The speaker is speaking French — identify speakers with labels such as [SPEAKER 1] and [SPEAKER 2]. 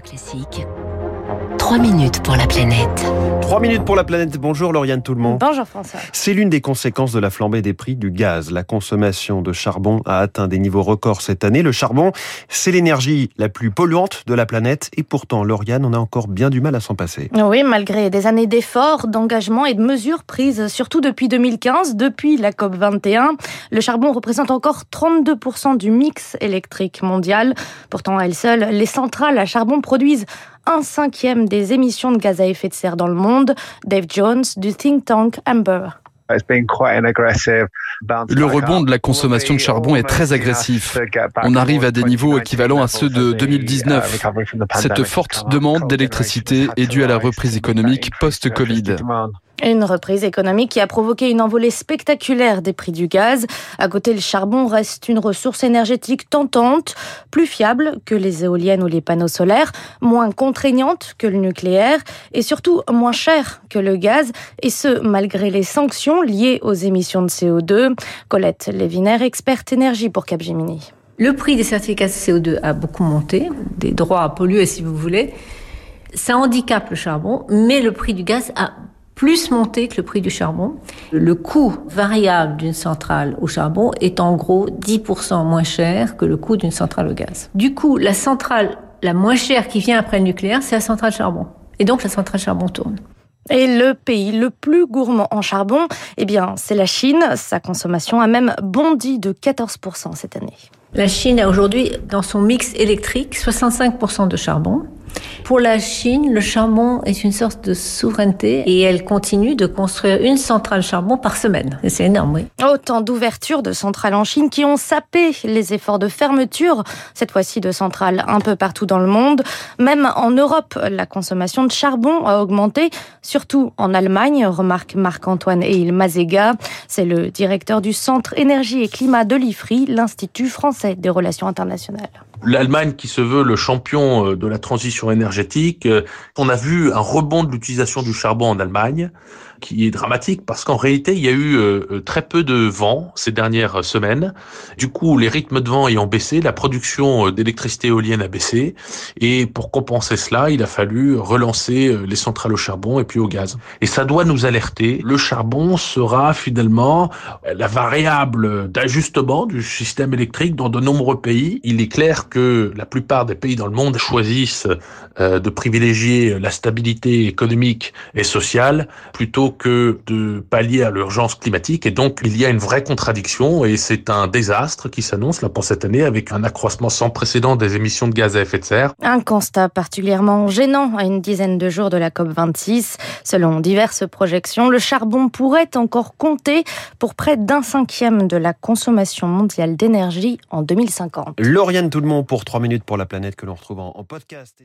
[SPEAKER 1] Classique. 3 minutes pour la planète.
[SPEAKER 2] 3 minutes pour la planète. Bonjour Lauriane tout le monde.
[SPEAKER 3] Bonjour François.
[SPEAKER 2] C'est l'une des conséquences de la flambée des prix du gaz. La consommation de charbon a atteint des niveaux records cette année. Le charbon, c'est l'énergie la plus polluante de la planète et pourtant Lauriane, on a encore bien du mal à s'en passer.
[SPEAKER 3] Oui, malgré des années d'efforts, d'engagement et de mesures prises, surtout depuis 2015, depuis la COP 21, le charbon représente encore 32% du mix électrique mondial. Pourtant, à elles seules, les centrales à charbon produisent un cinquième des émissions de gaz à effet de serre dans le monde. Dave Jones du think tank Amber.
[SPEAKER 4] Le rebond de la consommation de charbon est très agressif. On arrive à des niveaux équivalents à ceux de 2019. Cette forte demande d'électricité est due à la reprise économique post-Covid.
[SPEAKER 3] Une reprise économique qui a provoqué une envolée spectaculaire des prix du gaz. À côté, le charbon reste une ressource énergétique tentante, plus fiable que les éoliennes ou les panneaux solaires, moins contraignante que le nucléaire et surtout moins cher que le gaz, et ce, malgré les sanctions liées aux émissions de CO2. Colette Lévinaire, experte énergie pour Capgemini.
[SPEAKER 5] Le prix des certificats de CO2 a beaucoup monté, des droits à polluer si vous voulez. Ça handicape le charbon, mais le prix du gaz a plus monté que le prix du charbon. Le coût variable d'une centrale au charbon est en gros 10% moins cher que le coût d'une centrale au gaz. Du coup, la centrale la moins chère qui vient après le nucléaire, c'est la centrale charbon. Et donc la centrale charbon tourne.
[SPEAKER 3] Et le pays le plus gourmand en charbon, eh bien, c'est la Chine. Sa consommation a même bondi de 14% cette année.
[SPEAKER 5] La Chine a aujourd'hui, dans son mix électrique, 65% de charbon. Pour la Chine, le charbon est une sorte de souveraineté et elle continue de construire une centrale charbon par semaine. C'est énorme, oui.
[SPEAKER 3] Autant d'ouvertures de centrales en Chine qui ont sapé les efforts de fermeture, cette fois-ci de centrales un peu partout dans le monde. Même en Europe, la consommation de charbon a augmenté, surtout en Allemagne, remarque Marc-Antoine Eil Mazega. C'est le directeur du Centre Énergie et Climat de l'IFRI, l'Institut français des relations internationales.
[SPEAKER 6] L'Allemagne qui se veut le champion euh, de la transition énergétique, euh, on a vu un rebond de l'utilisation du charbon en Allemagne qui est dramatique parce qu'en réalité, il y a eu euh, très peu de vent ces dernières semaines. Du coup, les rythmes de vent ayant baissé, la production d'électricité éolienne a baissé et pour compenser cela, il a fallu relancer les centrales au charbon et puis au gaz. Et ça doit nous alerter. Le charbon sera finalement la variable d'ajustement du système électrique dans de nombreux pays. Il est clair que la plupart des pays dans le monde choisissent euh, de privilégier la stabilité économique et sociale plutôt que de pallier à l'urgence climatique. Et donc, il y a une vraie contradiction et c'est un désastre qui s'annonce là pour cette année avec un accroissement sans précédent des émissions de gaz à effet de serre.
[SPEAKER 3] Un constat particulièrement gênant à une dizaine de jours de la COP26. Selon diverses projections, le charbon pourrait encore compter pour près d'un cinquième de la consommation mondiale d'énergie en 2050.
[SPEAKER 2] Lauriane monde pour 3 minutes pour la planète que l'on retrouve en podcast.